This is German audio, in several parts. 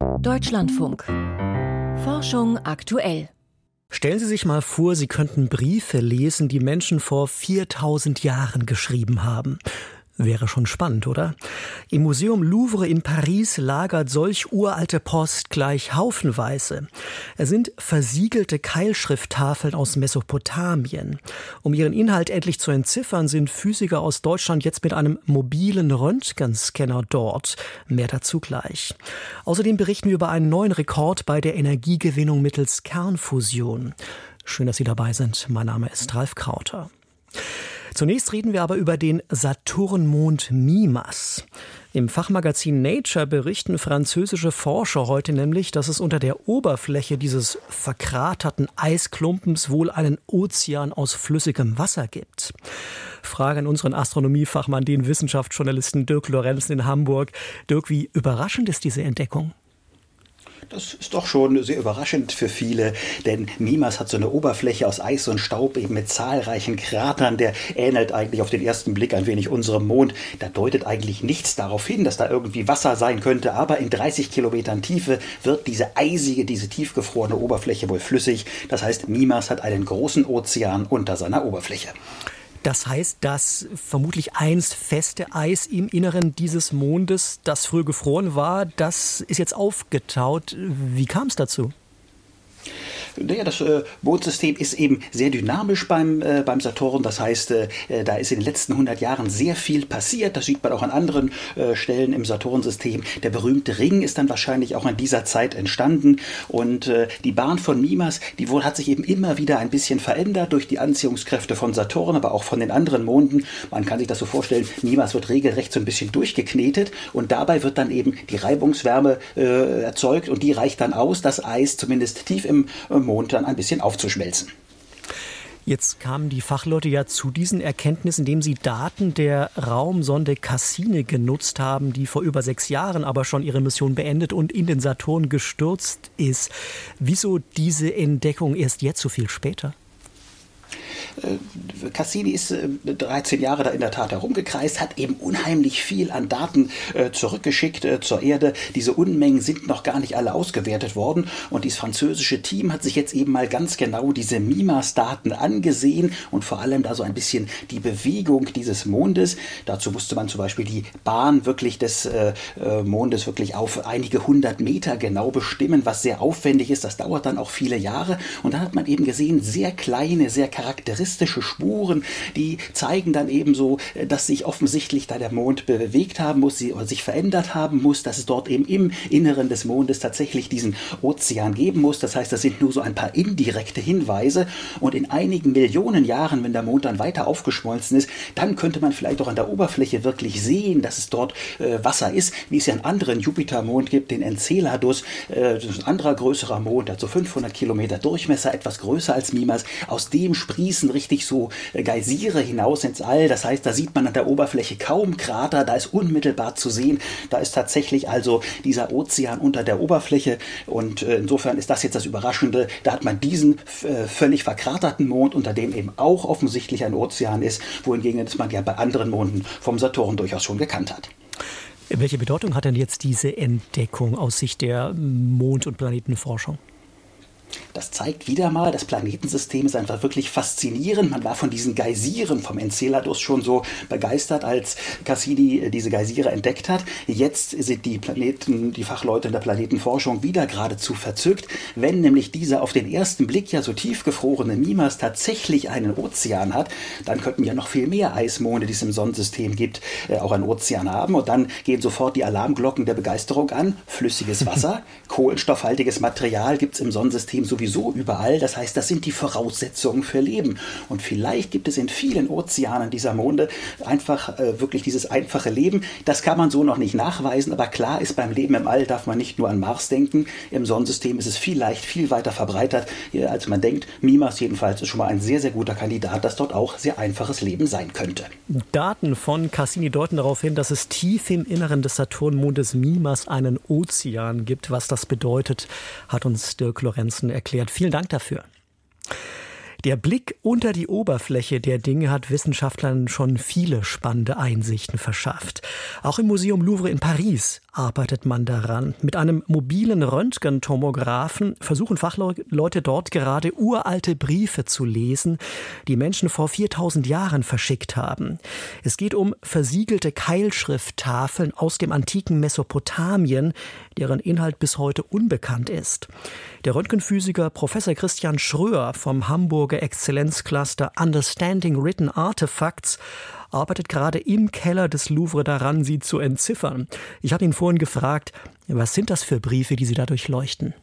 Deutschlandfunk. Forschung aktuell. Stellen Sie sich mal vor, Sie könnten Briefe lesen, die Menschen vor 4000 Jahren geschrieben haben. Wäre schon spannend, oder? Im Museum Louvre in Paris lagert solch uralte Post gleich haufenweise. Es sind versiegelte Keilschrifttafeln aus Mesopotamien. Um ihren Inhalt endlich zu entziffern, sind Physiker aus Deutschland jetzt mit einem mobilen Röntgenscanner dort. Mehr dazu gleich. Außerdem berichten wir über einen neuen Rekord bei der Energiegewinnung mittels Kernfusion. Schön, dass Sie dabei sind. Mein Name ist Ralf Krauter. Zunächst reden wir aber über den Saturnmond Mimas. Im Fachmagazin Nature berichten französische Forscher heute nämlich, dass es unter der Oberfläche dieses verkraterten Eisklumpens wohl einen Ozean aus flüssigem Wasser gibt. Frage an unseren Astronomiefachmann, den Wissenschaftsjournalisten Dirk Lorenzen in Hamburg. Dirk, wie überraschend ist diese Entdeckung? Das ist doch schon sehr überraschend für viele, denn Mimas hat so eine Oberfläche aus Eis und Staub eben mit zahlreichen Kratern. Der ähnelt eigentlich auf den ersten Blick ein wenig unserem Mond. Da deutet eigentlich nichts darauf hin, dass da irgendwie Wasser sein könnte, aber in 30 Kilometern Tiefe wird diese eisige, diese tiefgefrorene Oberfläche wohl flüssig. Das heißt, Mimas hat einen großen Ozean unter seiner Oberfläche. Das heißt, dass vermutlich einst feste Eis im Inneren dieses Mondes, das früher gefroren war, das ist jetzt aufgetaut. Wie kam es dazu? Naja, das äh, Mondsystem ist eben sehr dynamisch beim, äh, beim Saturn. Das heißt, äh, äh da ist in den letzten 100 Jahren sehr viel passiert. Das sieht man auch an anderen äh, Stellen im Saturnsystem. Der berühmte Ring ist dann wahrscheinlich auch in dieser Zeit entstanden. Und äh, die Bahn von Mimas, die wohl hat sich eben immer wieder ein bisschen verändert durch die Anziehungskräfte von Saturn, aber auch von den anderen Monden. Man kann sich das so vorstellen, Mimas wird regelrecht so ein bisschen durchgeknetet und dabei wird dann eben die Reibungswärme erzeugt und die reicht dann aus, das Eis zumindest tief im Mond dann ein bisschen aufzuschmelzen. Jetzt kamen die Fachleute ja zu diesen Erkenntnissen, indem sie Daten der Raumsonde Cassini genutzt haben, die vor über sechs Jahren aber schon ihre Mission beendet und in den Saturn gestürzt ist. Wieso diese Entdeckung erst jetzt so viel später? Äh, Cassini ist 13 äh, Jahre da in der Tat herumgekreist, hat eben unheimlich viel an Daten äh, zurückgeschickt zur Erde. Diese Unmengen sind noch gar nicht alle ausgewertet worden und dieses französische Team hat sich jetzt eben mal ganz genau diese MIMAS-Daten angesehen und vor allem da so ein bisschen die Bewegung dieses Mondes. Dazu musste man zum Beispiel die Bahn wirklich des Mondes wirklich auf einige hundert Meter genau bestimmen, was sehr aufwendig ist. Das dauert dann auch viele Jahre und dann hat man eben gesehen, sehr kleine, sehr charakteristische charakteristische Spuren, die zeigen dann eben so, äh, dass sich offensichtlich da der Mond bewegt haben muss, oder sich verändert haben muss, dass es dort eben im Inneren des Mondes tatsächlich diesen Ozean geben muss. Das heißt, das sind nur so ein paar indirekte Hinweise und in einigen Millionen Jahren, wenn der Mond dann weiter aufgeschmolzen ist, dann könnte man vielleicht auch an der Oberfläche wirklich sehen, dass es dort äh, Wasser ist, wie es ja einen anderen Jupitermond gibt, den Enceladus, äh, das ist ein anderer größerer Mond, hat so 500 Kilometer Durchmesser, etwas größer als Mimas. Aus dem sprießen richtig so äh, Geysire hinaus ins All. Das heißt, da sieht man an der Oberfläche kaum Krater, da ist unmittelbar zu sehen. Da ist tatsächlich also dieser Ozean unter der Oberfläche. Und äh, insofern ist das jetzt das Überraschende. Da hat man diesen äh, völlig verkraterten Mond, unter dem eben auch offensichtlich ein Ozean ist, wohingegen das man ja bei anderen Monden vom Saturn durchaus schon gekannt hat. Welche Bedeutung hat denn jetzt diese Entdeckung aus Sicht der Mond- und Planetenforschung? Das zeigt wieder mal, das Planetensystem ist einfach wirklich faszinierend. Man war von diesen Geysiren vom Enceladus schon so begeistert, als Cassini äh, diese Geysire entdeckt hat. Jetzt sind die Planeten, die Fachleute in der Planetenforschung wieder geradezu verzückt, wenn nämlich dieser auf den ersten Blick ja so tiefgefrorene Mimas tatsächlich einen Ozean hat, dann könnten ja noch viel mehr Eismonde, die es im Sonnensystem gibt, äh, auch einen Ozean haben. Und dann gehen sofort die Alarmglocken der Begeisterung an. Flüssiges Wasser, kohlenstoffhaltiges Material gibt es im Sonnensystem Leben sowieso überall. Das heißt, das sind die Voraussetzungen für Leben. Und vielleicht gibt es in vielen Ozeanen dieser Monde einfach äh, wirklich dieses einfache Leben. Das kann man so noch nicht nachweisen, aber klar ist, beim Leben im All darf man nicht nur an Mars denken. Im Sonnensystem ist es vielleicht viel weiter verbreitert, äh, als man denkt. Mimas jedenfalls ist schon mal ein sehr, sehr guter Kandidat, dass dort auch sehr einfaches Leben sein könnte. Daten von Cassini deuten darauf hin, dass es tief im Inneren des Saturnmondes Mimas einen Ozean gibt. Was das bedeutet, hat uns Dirk Lorenzen erklärt. Vielen Dank dafür. Der Blick unter die Oberfläche der Dinge hat Wissenschaftlern schon viele spannende Einsichten verschafft. Auch im Museum Louvre in Paris arbeitet man daran. Mit einem mobilen Röntgentomographen versuchen Fachleute dort gerade uralte Briefe zu lesen, die Menschen vor 4000 Jahren verschickt haben. Es geht um versiegelte Keilschrifttafeln aus dem antiken Mesopotamien, deren Inhalt bis heute unbekannt ist. Der Röntgenphysiker Professor Christian Schröer vom Hamburger Exzellenzcluster Understanding Written Artifacts arbeitet gerade im Keller des Louvre daran, sie zu entziffern. Ich habe ihn vorhin gefragt, was sind das für Briefe, die Sie da durchleuchten?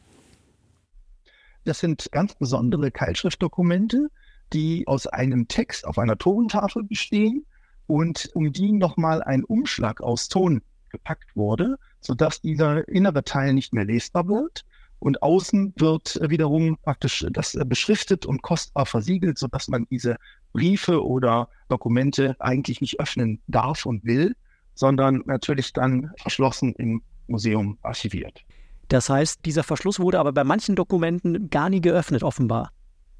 Das sind ganz besondere Keilschriftdokumente, die aus einem Text auf einer Tontafel bestehen und um die nochmal ein Umschlag aus Ton gepackt wurde, sodass dieser innere Teil nicht mehr lesbar wird. Und außen wird wiederum praktisch das beschriftet und kostbar versiegelt, sodass man diese Briefe oder Dokumente eigentlich nicht öffnen darf und will, sondern natürlich dann verschlossen im Museum archiviert. Das heißt, dieser Verschluss wurde aber bei manchen Dokumenten gar nie geöffnet, offenbar.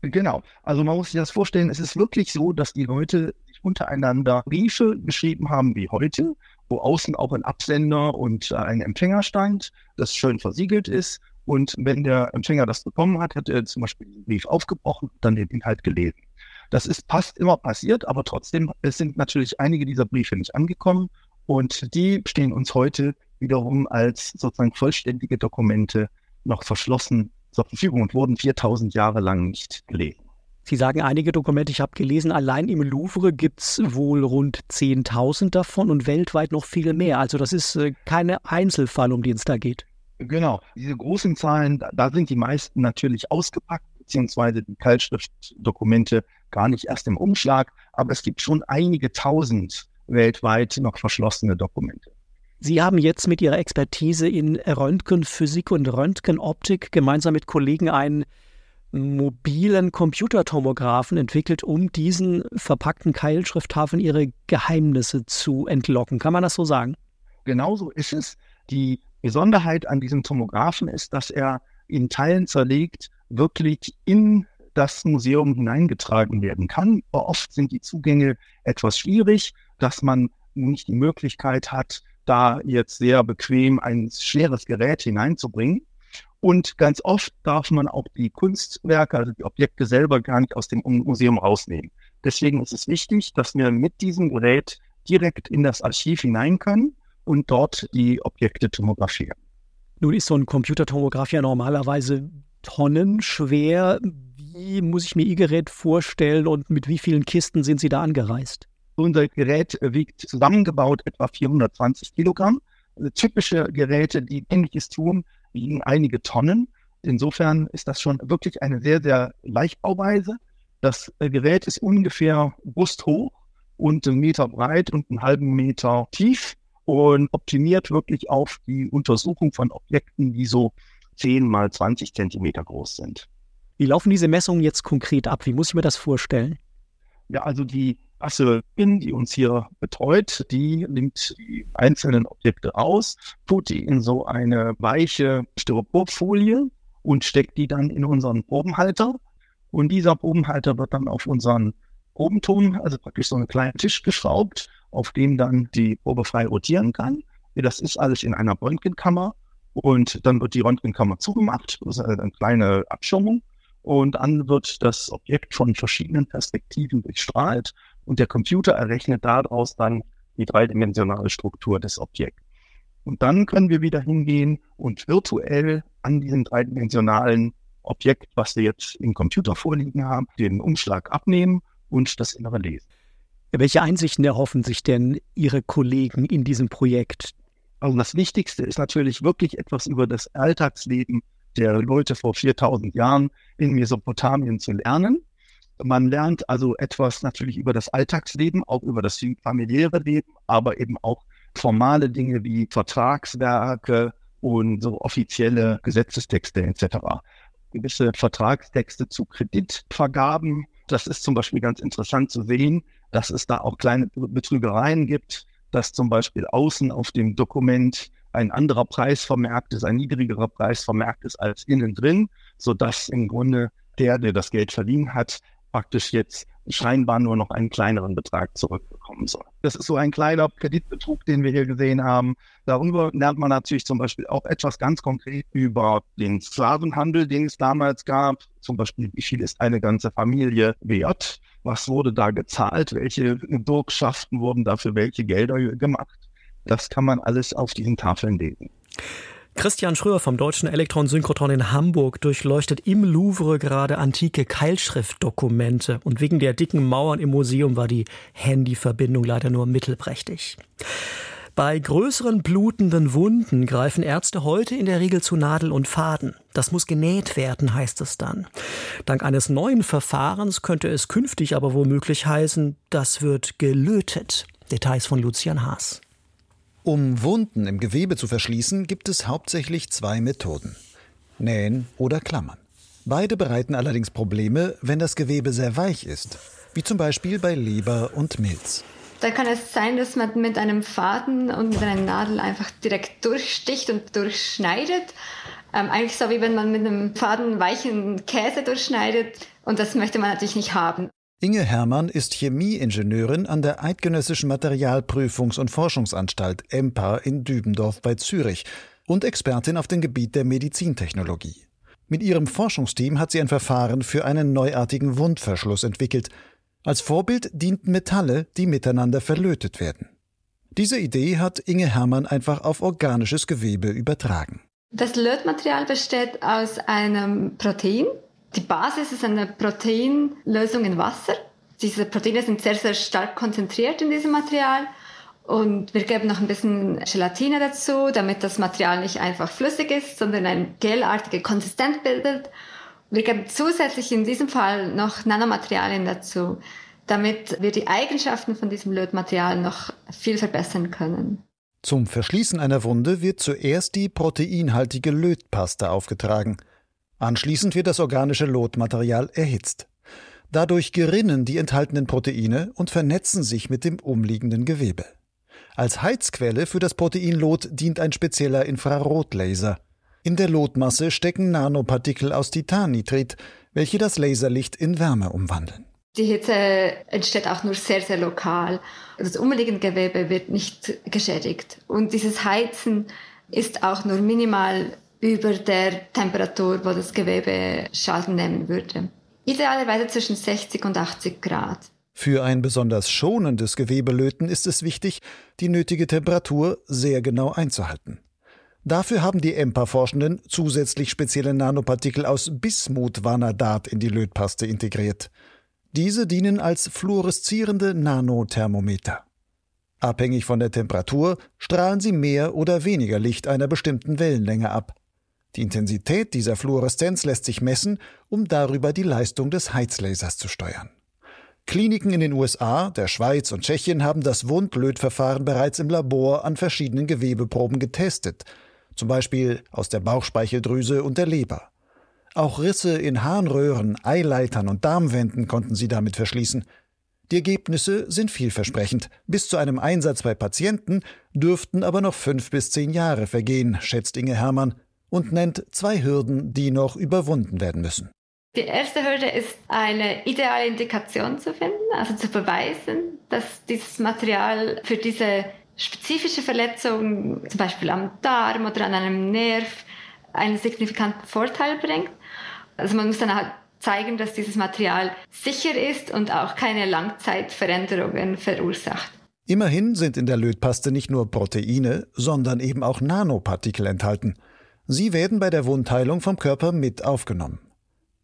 Genau. Also man muss sich das vorstellen, es ist wirklich so, dass die Leute sich untereinander Briefe geschrieben haben wie heute, wo außen auch ein Absender und ein Empfänger stand, das schön versiegelt ist. Und wenn der Empfänger das bekommen hat, hat er zum Beispiel den Brief aufgebrochen und dann den Inhalt gelesen. Das ist fast immer passiert, aber trotzdem sind natürlich einige dieser Briefe nicht angekommen und die stehen uns heute wiederum als sozusagen vollständige Dokumente noch verschlossen zur Verfügung und wurden 4000 Jahre lang nicht gelesen. Sie sagen einige Dokumente, ich habe gelesen, allein im Louvre gibt es wohl rund 10.000 davon und weltweit noch viel mehr. Also das ist äh, keine Einzelfall, um die es da geht. Genau, diese großen Zahlen, da sind die meisten natürlich ausgepackt, beziehungsweise die Keilschriftdokumente gar nicht erst im Umschlag, aber es gibt schon einige tausend weltweit noch verschlossene Dokumente. Sie haben jetzt mit Ihrer Expertise in Röntgenphysik und Röntgenoptik gemeinsam mit Kollegen einen mobilen Computertomographen entwickelt, um diesen verpackten Keilschrifttafeln ihre Geheimnisse zu entlocken. Kann man das so sagen? Genauso ist es. Die Besonderheit an diesem Tomographen ist, dass er in Teilen zerlegt wirklich in das Museum hineingetragen werden kann. Oft sind die Zugänge etwas schwierig, dass man nicht die Möglichkeit hat, da jetzt sehr bequem ein schweres Gerät hineinzubringen. Und ganz oft darf man auch die Kunstwerke, also die Objekte selber gar nicht aus dem Museum rausnehmen. Deswegen ist es wichtig, dass wir mit diesem Gerät direkt in das Archiv hinein können und dort die Objekte tomografieren. Nun ist so ein Computertomograph ja normalerweise tonnenschwer. Wie muss ich mir Ihr Gerät vorstellen und mit wie vielen Kisten sind Sie da angereist? Unser Gerät wiegt zusammengebaut etwa 420 Kilogramm. Also typische Geräte, die ähnliches tun, wiegen einige Tonnen. Insofern ist das schon wirklich eine sehr, sehr Leichtbauweise. Das Gerät ist ungefähr brusthoch und einen Meter breit und einen halben Meter tief und optimiert wirklich auf die Untersuchung von Objekten, die so 10 mal 20 Zentimeter groß sind. Wie laufen diese Messungen jetzt konkret ab? Wie muss ich mir das vorstellen? Ja, also die Asselin, die uns hier betreut, die nimmt die einzelnen Objekte aus, tut die in so eine weiche Styroporfolie und steckt die dann in unseren Probenhalter. Und dieser Probenhalter wird dann auf unseren Probenton, also praktisch so einen kleinen Tisch geschraubt, auf dem dann die Probe frei rotieren kann. Das ist alles in einer Röntgenkammer und dann wird die Röntgenkammer zugemacht, das ist eine kleine Abschirmung und dann wird das Objekt von verschiedenen Perspektiven durchstrahlt und der Computer errechnet daraus dann die dreidimensionale Struktur des Objekts. Und dann können wir wieder hingehen und virtuell an diesem dreidimensionalen Objekt, was wir jetzt im Computer vorliegen haben, den Umschlag abnehmen und das Innere lesen. Welche Einsichten erhoffen sich denn Ihre Kollegen in diesem Projekt? Also das Wichtigste ist natürlich wirklich etwas über das Alltagsleben der Leute vor 4000 Jahren in Mesopotamien zu lernen. Man lernt also etwas natürlich über das Alltagsleben, auch über das familiäre Leben, aber eben auch formale Dinge wie Vertragswerke und so offizielle Gesetzestexte etc. Gewisse Vertragstexte zu Kreditvergaben. Das ist zum Beispiel ganz interessant zu sehen, dass es da auch kleine Betrügereien gibt, dass zum Beispiel außen auf dem Dokument ein anderer Preis vermerkt ist, ein niedrigerer Preis vermerkt ist als innen drin, sodass im Grunde der, der das Geld verliehen hat, praktisch jetzt scheinbar nur noch einen kleineren Betrag zurückbekommen soll. Das ist so ein kleiner Kreditbetrug, den wir hier gesehen haben. Darüber lernt man natürlich zum Beispiel auch etwas ganz konkret über den Sklavenhandel, den es damals gab. Zum Beispiel, wie viel ist eine ganze Familie wert? Was wurde da gezahlt? Welche Bürgschaften wurden dafür welche Gelder gemacht? Das kann man alles auf diesen Tafeln lesen. Christian Schröer vom Deutschen Elektronsynchrotron in Hamburg durchleuchtet im Louvre gerade antike Keilschriftdokumente und wegen der dicken Mauern im Museum war die Handyverbindung leider nur mittelprächtig. Bei größeren blutenden Wunden greifen Ärzte heute in der Regel zu Nadel und Faden. Das muss genäht werden, heißt es dann. Dank eines neuen Verfahrens könnte es künftig aber womöglich heißen, das wird gelötet. Details von Lucian Haas. Um Wunden im Gewebe zu verschließen, gibt es hauptsächlich zwei Methoden. Nähen oder Klammern. Beide bereiten allerdings Probleme, wenn das Gewebe sehr weich ist, wie zum Beispiel bei Leber und Milz. Da kann es sein, dass man mit einem Faden und mit einer Nadel einfach direkt durchsticht und durchschneidet. Ähm, eigentlich so wie wenn man mit einem Faden weichen Käse durchschneidet. Und das möchte man natürlich nicht haben. Inge Hermann ist Chemieingenieurin an der Eidgenössischen Materialprüfungs- und Forschungsanstalt EMPA in Dübendorf bei Zürich und Expertin auf dem Gebiet der Medizintechnologie. Mit ihrem Forschungsteam hat sie ein Verfahren für einen neuartigen Wundverschluss entwickelt. Als Vorbild dienten Metalle, die miteinander verlötet werden. Diese Idee hat Inge Hermann einfach auf organisches Gewebe übertragen. Das Lötmaterial besteht aus einem Protein, die Basis ist eine Proteinlösung in Wasser. Diese Proteine sind sehr, sehr stark konzentriert in diesem Material. Und wir geben noch ein bisschen Gelatine dazu, damit das Material nicht einfach flüssig ist, sondern eine gelartige Konsistenz bildet. Wir geben zusätzlich in diesem Fall noch Nanomaterialien dazu, damit wir die Eigenschaften von diesem Lötmaterial noch viel verbessern können. Zum Verschließen einer Wunde wird zuerst die proteinhaltige Lötpaste aufgetragen. Anschließend wird das organische Lotmaterial erhitzt. Dadurch gerinnen die enthaltenen Proteine und vernetzen sich mit dem umliegenden Gewebe. Als Heizquelle für das Proteinlot dient ein spezieller Infrarotlaser. In der Lotmasse stecken Nanopartikel aus Titannitrit, welche das Laserlicht in Wärme umwandeln. Die Hitze entsteht auch nur sehr, sehr lokal. Das umliegende Gewebe wird nicht geschädigt. Und dieses Heizen ist auch nur minimal über der Temperatur, wo das Gewebe Schaden nehmen würde. Idealerweise zwischen 60 und 80 Grad. Für ein besonders schonendes Gewebelöten ist es wichtig, die nötige Temperatur sehr genau einzuhalten. Dafür haben die EMPA-Forschenden zusätzlich spezielle Nanopartikel aus Bismuth-Vanadat in die Lötpaste integriert. Diese dienen als fluoreszierende Nanothermometer. Abhängig von der Temperatur strahlen sie mehr oder weniger Licht einer bestimmten Wellenlänge ab. Die Intensität dieser Fluoreszenz lässt sich messen, um darüber die Leistung des Heizlasers zu steuern. Kliniken in den USA, der Schweiz und Tschechien haben das Wundlötverfahren bereits im Labor an verschiedenen Gewebeproben getestet, zum Beispiel aus der Bauchspeicheldrüse und der Leber. Auch Risse in Harnröhren, Eileitern und Darmwänden konnten sie damit verschließen. Die Ergebnisse sind vielversprechend. Bis zu einem Einsatz bei Patienten dürften aber noch fünf bis zehn Jahre vergehen, schätzt Inge Hermann, und nennt zwei Hürden, die noch überwunden werden müssen. Die erste Hürde ist eine ideale Indikation zu finden, also zu beweisen, dass dieses Material für diese spezifische Verletzung, zum Beispiel am Darm oder an einem Nerv, einen signifikanten Vorteil bringt. Also man muss dann halt zeigen, dass dieses Material sicher ist und auch keine Langzeitveränderungen verursacht. Immerhin sind in der Lötpaste nicht nur Proteine, sondern eben auch Nanopartikel enthalten. Sie werden bei der Wundheilung vom Körper mit aufgenommen.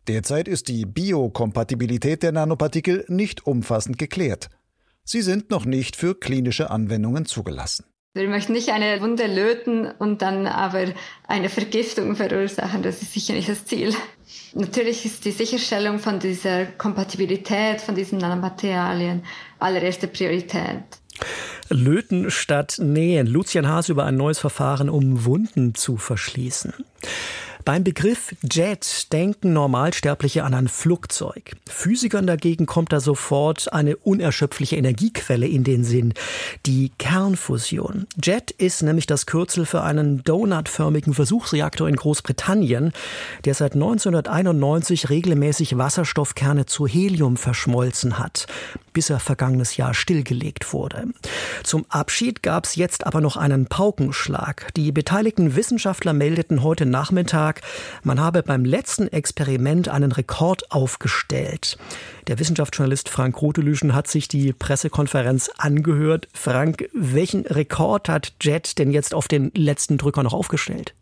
Derzeit ist die Biokompatibilität der Nanopartikel nicht umfassend geklärt. Sie sind noch nicht für klinische Anwendungen zugelassen. Wir möchten nicht eine Wunde löten und dann aber eine Vergiftung verursachen. Das ist sicher nicht das Ziel. Natürlich ist die Sicherstellung von dieser Kompatibilität von diesen Nanomaterialien allererste Priorität. Löten statt Nähen. Lucian Haas über ein neues Verfahren, um Wunden zu verschließen. Beim Begriff Jet denken Normalsterbliche an ein Flugzeug. Physikern dagegen kommt da sofort eine unerschöpfliche Energiequelle in den Sinn, die Kernfusion. Jet ist nämlich das Kürzel für einen donutförmigen Versuchsreaktor in Großbritannien, der seit 1991 regelmäßig Wasserstoffkerne zu Helium verschmolzen hat bis er vergangenes Jahr stillgelegt wurde. Zum Abschied gab es jetzt aber noch einen Paukenschlag. Die beteiligten Wissenschaftler meldeten heute Nachmittag, man habe beim letzten Experiment einen Rekord aufgestellt. Der Wissenschaftsjournalist Frank Rotelüschen hat sich die Pressekonferenz angehört. Frank, welchen Rekord hat Jet denn jetzt auf den letzten Drücker noch aufgestellt?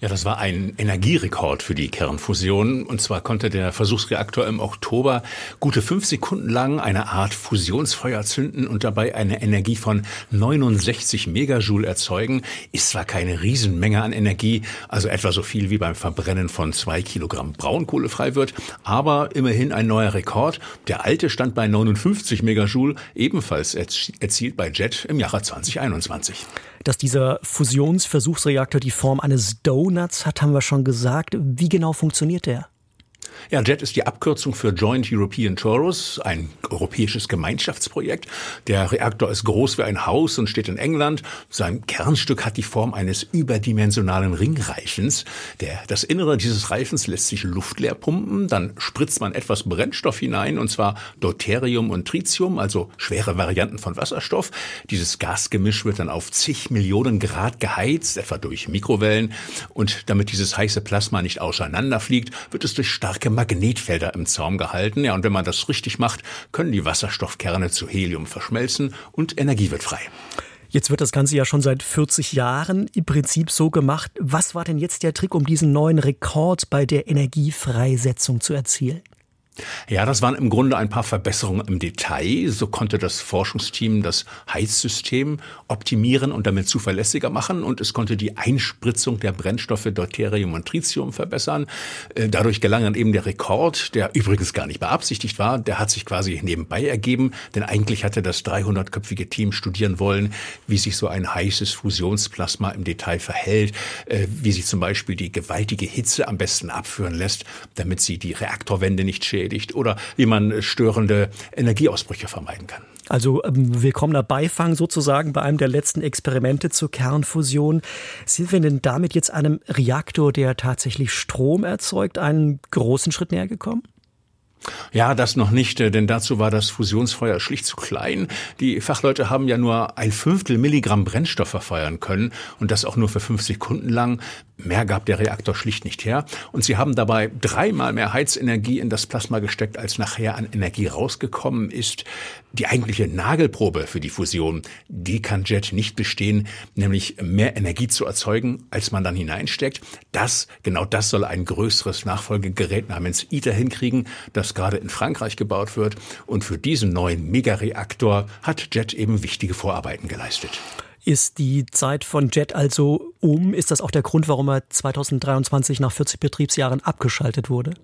Ja, das war ein Energierekord für die Kernfusion. Und zwar konnte der Versuchsreaktor im Oktober gute fünf Sekunden lang eine Art Fusionsfeuer zünden und dabei eine Energie von 69 Megajoule erzeugen. Ist zwar keine Riesenmenge an Energie, also etwa so viel wie beim Verbrennen von zwei Kilogramm Braunkohle frei wird, aber immerhin ein neuer Rekord. Der alte stand bei 59 Megajoule, ebenfalls erzielt bei Jet im Jahre 2021. Dass dieser Fusionsversuchsreaktor die Form eines Donuts hat, haben wir schon gesagt. Wie genau funktioniert der? Ja, JET ist die Abkürzung für Joint European Torus, ein europäisches Gemeinschaftsprojekt. Der Reaktor ist groß wie ein Haus und steht in England. Sein Kernstück hat die Form eines überdimensionalen Ringreifens. Der, das Innere dieses Reifens lässt sich luftleer pumpen, dann spritzt man etwas Brennstoff hinein, und zwar Deuterium und Tritium, also schwere Varianten von Wasserstoff. Dieses Gasgemisch wird dann auf zig Millionen Grad geheizt, etwa durch Mikrowellen. Und damit dieses heiße Plasma nicht auseinanderfliegt, wird es durch starke Magnetfelder im Zaum gehalten. Ja, und wenn man das richtig macht, können die Wasserstoffkerne zu Helium verschmelzen und Energie wird frei. Jetzt wird das Ganze ja schon seit 40 Jahren im Prinzip so gemacht. Was war denn jetzt der Trick, um diesen neuen Rekord bei der Energiefreisetzung zu erzielen? Ja, das waren im Grunde ein paar Verbesserungen im Detail. So konnte das Forschungsteam das Heizsystem optimieren und damit zuverlässiger machen und es konnte die Einspritzung der Brennstoffe Deuterium und Tritium verbessern. Äh, dadurch gelang dann eben der Rekord, der übrigens gar nicht beabsichtigt war. Der hat sich quasi nebenbei ergeben, denn eigentlich hatte das 300-köpfige Team studieren wollen, wie sich so ein heißes Fusionsplasma im Detail verhält, äh, wie sich zum Beispiel die gewaltige Hitze am besten abführen lässt, damit sie die Reaktorwände nicht schädigt beschädigt oder wie man störende Energieausbrüche vermeiden kann. Also ähm, willkommener Beifang sozusagen bei einem der letzten Experimente zur Kernfusion. Sind wir denn damit jetzt einem Reaktor, der tatsächlich Strom erzeugt, einen großen Schritt näher gekommen? Ja, das noch nicht, äh, denn dazu war das Fusionsfeuer schlicht zu klein. Die Fachleute haben ja nur ein Fünftel Milligramm Brennstoff verfeuern können und das auch nur für fünf Sekunden lang. Mehr gab der Reaktor schlicht nicht her. Und sie haben dabei dreimal mehr Heizenergie in das Plasma gesteckt, als nachher an Energie rausgekommen ist. Die eigentliche Nagelprobe für die Fusion, die kann Jet nicht bestehen, nämlich mehr Energie zu erzeugen, als man dann hineinsteckt. Das, genau das soll ein größeres Nachfolgegerät namens ITER hinkriegen, das gerade in Frankreich gebaut wird. Und für diesen neuen Megareaktor hat Jet eben wichtige Vorarbeiten geleistet. Ist die Zeit von Jet also um? Ist das auch der Grund, warum er 2023 nach 40 Betriebsjahren abgeschaltet wurde?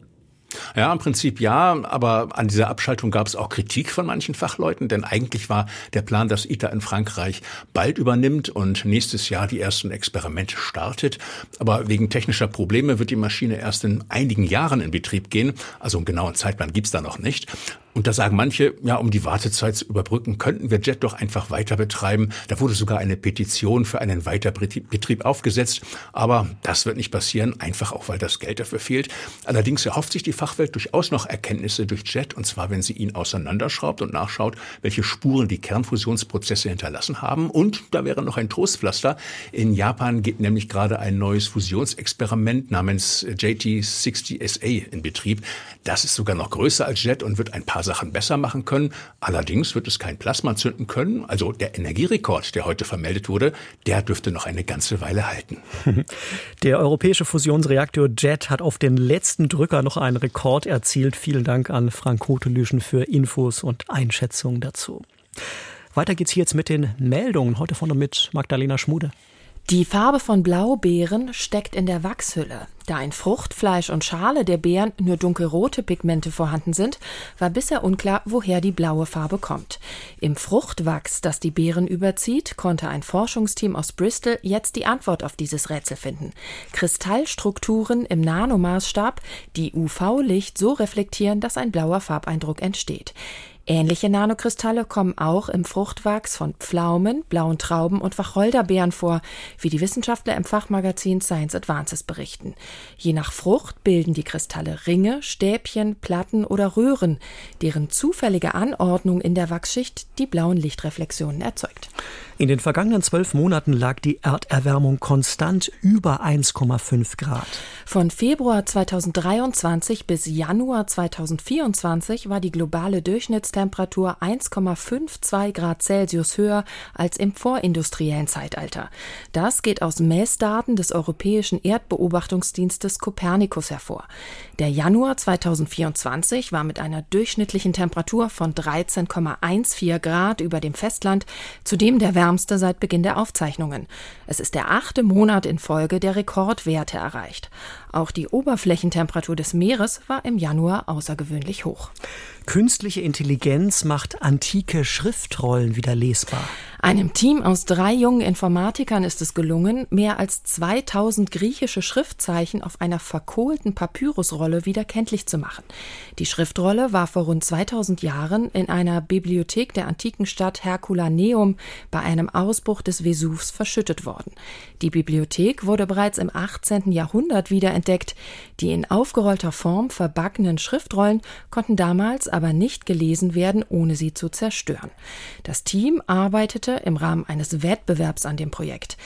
Ja, im Prinzip ja, aber an dieser Abschaltung gab es auch Kritik von manchen Fachleuten, denn eigentlich war der Plan, dass ITER in Frankreich bald übernimmt und nächstes Jahr die ersten Experimente startet. Aber wegen technischer Probleme wird die Maschine erst in einigen Jahren in Betrieb gehen. Also einen genauen Zeitplan gibt's da noch nicht. Und da sagen manche, ja, um die Wartezeit zu überbrücken, könnten wir Jet doch einfach weiter betreiben. Da wurde sogar eine Petition für einen Weiterbetrieb aufgesetzt. Aber das wird nicht passieren, einfach auch, weil das Geld dafür fehlt. Allerdings erhofft sich die Fachwelt durchaus noch Erkenntnisse durch Jet, und zwar, wenn sie ihn auseinanderschraubt und nachschaut, welche Spuren die Kernfusionsprozesse hinterlassen haben. Und da wäre noch ein Trostpflaster. In Japan geht nämlich gerade ein neues Fusionsexperiment namens JT60SA in Betrieb. Das ist sogar noch größer als Jet und wird ein paar Sachen besser machen können. Allerdings wird es kein Plasma zünden können. Also der Energierekord, der heute vermeldet wurde, der dürfte noch eine ganze Weile halten. Der europäische Fusionsreaktor JET hat auf den letzten Drücker noch einen Rekord erzielt. Vielen Dank an Frank Kotelüschen für Infos und Einschätzungen dazu. Weiter geht's hier jetzt mit den Meldungen. Heute vorne mit Magdalena Schmude. Die Farbe von Blaubeeren steckt in der Wachshülle. Da in Frucht, Fleisch und Schale der Beeren nur dunkelrote Pigmente vorhanden sind, war bisher unklar, woher die blaue Farbe kommt. Im Fruchtwachs, das die Beeren überzieht, konnte ein Forschungsteam aus Bristol jetzt die Antwort auf dieses Rätsel finden. Kristallstrukturen im Nanomaßstab, die UV-Licht so reflektieren, dass ein blauer Farbeindruck entsteht. Ähnliche Nanokristalle kommen auch im Fruchtwachs von Pflaumen, blauen Trauben und Wacholderbeeren vor, wie die Wissenschaftler im Fachmagazin Science Advances berichten. Je nach Frucht bilden die Kristalle Ringe, Stäbchen, Platten oder Röhren, deren zufällige Anordnung in der Wachsschicht die blauen Lichtreflexionen erzeugt. In den vergangenen zwölf Monaten lag die Erderwärmung konstant über 1,5 Grad. Von Februar 2023 bis Januar 2024 war die globale Durchschnittstemperatur 1,52 Grad Celsius höher als im vorindustriellen Zeitalter. Das geht aus Messdaten des Europäischen Erdbeobachtungsdienstes Copernicus hervor. Der Januar 2024 war mit einer durchschnittlichen Temperatur von 13,14 Grad über dem Festland zudem der wärmste seit Beginn der Aufzeichnungen. Es ist der achte Monat in Folge, der Rekordwerte erreicht. Auch die Oberflächentemperatur des Meeres war im Januar außergewöhnlich hoch. Künstliche Intelligenz macht antike Schriftrollen wieder lesbar. Einem Team aus drei jungen Informatikern ist es gelungen, mehr als 2000 griechische Schriftzeichen auf einer verkohlten Papyrusrolle wieder kenntlich zu machen. Die Schriftrolle war vor rund 2000 Jahren in einer Bibliothek der antiken Stadt Herculaneum bei einem Ausbruch des Vesuvs verschüttet worden. Die Bibliothek wurde bereits im 18. Jahrhundert wiederentdeckt. Die in aufgerollter Form verbackenen Schriftrollen konnten damals aber nicht gelesen werden, ohne sie zu zerstören. Das Team arbeitete im Rahmen eines Wettbewerbs an dem Projekt.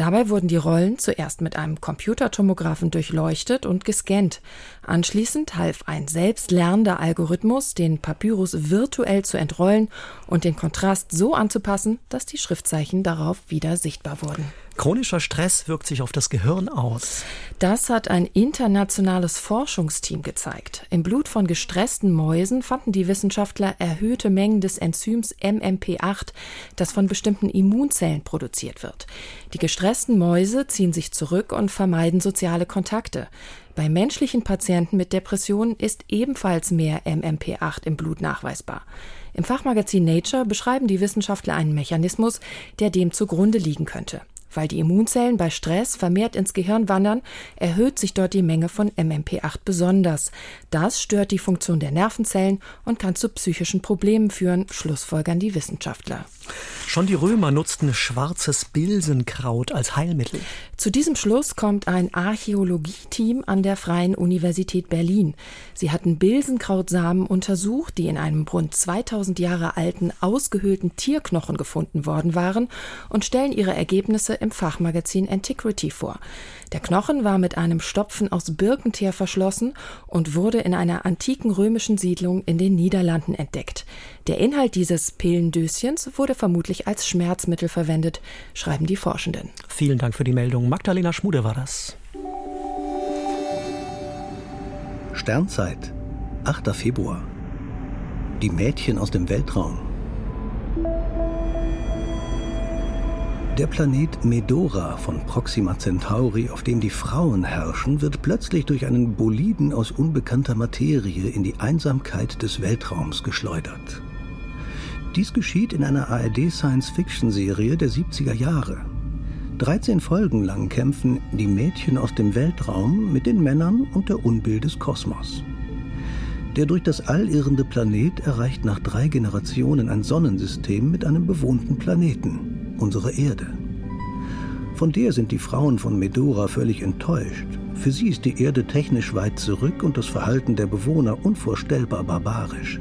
Dabei wurden die Rollen zuerst mit einem Computertomographen durchleuchtet und gescannt. Anschließend half ein selbstlernender Algorithmus, den Papyrus virtuell zu entrollen und den Kontrast so anzupassen, dass die Schriftzeichen darauf wieder sichtbar wurden. Chronischer Stress wirkt sich auf das Gehirn aus. Das hat ein internationales Forschungsteam gezeigt. Im Blut von gestressten Mäusen fanden die Wissenschaftler erhöhte Mengen des Enzyms MMP8, das von bestimmten Immunzellen produziert wird. Die gestressten Mäuse ziehen sich zurück und vermeiden soziale Kontakte. Bei menschlichen Patienten mit Depressionen ist ebenfalls mehr MMP8 im Blut nachweisbar. Im Fachmagazin Nature beschreiben die Wissenschaftler einen Mechanismus, der dem zugrunde liegen könnte. Weil die Immunzellen bei Stress vermehrt ins Gehirn wandern, erhöht sich dort die Menge von MMP8 besonders. Das stört die Funktion der Nervenzellen und kann zu psychischen Problemen führen, schlussfolgern die Wissenschaftler. Schon die Römer nutzten schwarzes Bilsenkraut als Heilmittel. Zu diesem Schluss kommt ein Archäologieteam an der Freien Universität Berlin. Sie hatten Bilsenkrautsamen untersucht, die in einem rund 2000 Jahre alten ausgehöhlten Tierknochen gefunden worden waren und stellen ihre Ergebnisse im Fachmagazin Antiquity vor. Der Knochen war mit einem Stopfen aus Birkenteer verschlossen und wurde in einer antiken römischen Siedlung in den Niederlanden entdeckt. Der Inhalt dieses Pillendöschens wurde vermutlich als Schmerzmittel verwendet, schreiben die Forschenden. Vielen Dank für die Meldung. Magdalena Schmude war das. Sternzeit, 8. Februar. Die Mädchen aus dem Weltraum. Der Planet Medora von Proxima Centauri, auf dem die Frauen herrschen, wird plötzlich durch einen Boliden aus unbekannter Materie in die Einsamkeit des Weltraums geschleudert. Dies geschieht in einer ARD-Science-Fiction-Serie der 70er Jahre. 13 Folgen lang kämpfen die Mädchen aus dem Weltraum mit den Männern und der Unbill des Kosmos. Der durch das All irrende Planet erreicht nach drei Generationen ein Sonnensystem mit einem bewohnten Planeten unsere Erde. Von der sind die Frauen von Medora völlig enttäuscht. Für sie ist die Erde technisch weit zurück und das Verhalten der Bewohner unvorstellbar barbarisch.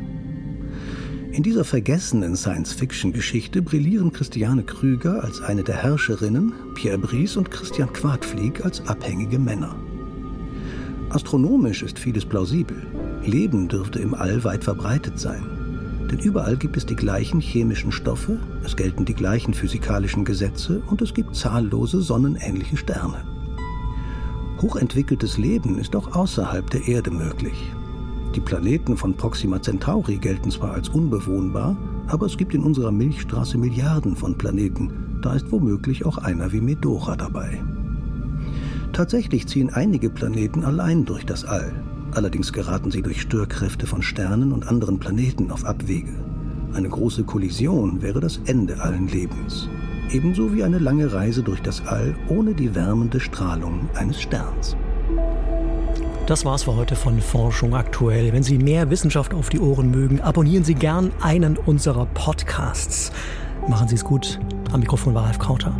In dieser vergessenen Science-Fiction-Geschichte brillieren Christiane Krüger als eine der Herrscherinnen, Pierre Brice und Christian Quadflieg als abhängige Männer. Astronomisch ist vieles plausibel. Leben dürfte im All weit verbreitet sein. Denn überall gibt es die gleichen chemischen Stoffe, es gelten die gleichen physikalischen Gesetze und es gibt zahllose sonnenähnliche Sterne. Hochentwickeltes Leben ist auch außerhalb der Erde möglich. Die Planeten von Proxima Centauri gelten zwar als unbewohnbar, aber es gibt in unserer Milchstraße Milliarden von Planeten. Da ist womöglich auch einer wie Medora dabei. Tatsächlich ziehen einige Planeten allein durch das All. Allerdings geraten sie durch Störkräfte von Sternen und anderen Planeten auf Abwege. Eine große Kollision wäre das Ende allen Lebens. Ebenso wie eine lange Reise durch das All ohne die wärmende Strahlung eines Sterns. Das war's für heute von Forschung aktuell. Wenn Sie mehr Wissenschaft auf die Ohren mögen, abonnieren Sie gern einen unserer Podcasts. Machen Sie es gut. Am Mikrofon war Ralf Krauter.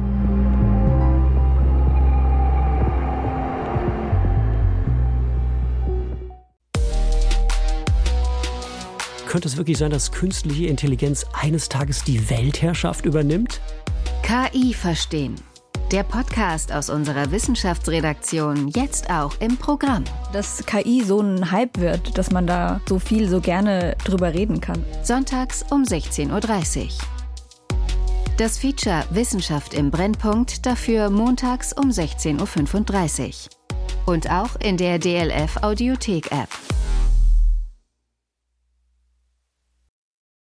Könnte es wirklich sein, dass künstliche Intelligenz eines Tages die Weltherrschaft übernimmt? KI verstehen. Der Podcast aus unserer Wissenschaftsredaktion jetzt auch im Programm. Dass KI so ein Hype wird, dass man da so viel, so gerne drüber reden kann. Sonntags um 16.30 Uhr. Das Feature Wissenschaft im Brennpunkt dafür montags um 16.35 Uhr. Und auch in der DLF Audiothek App.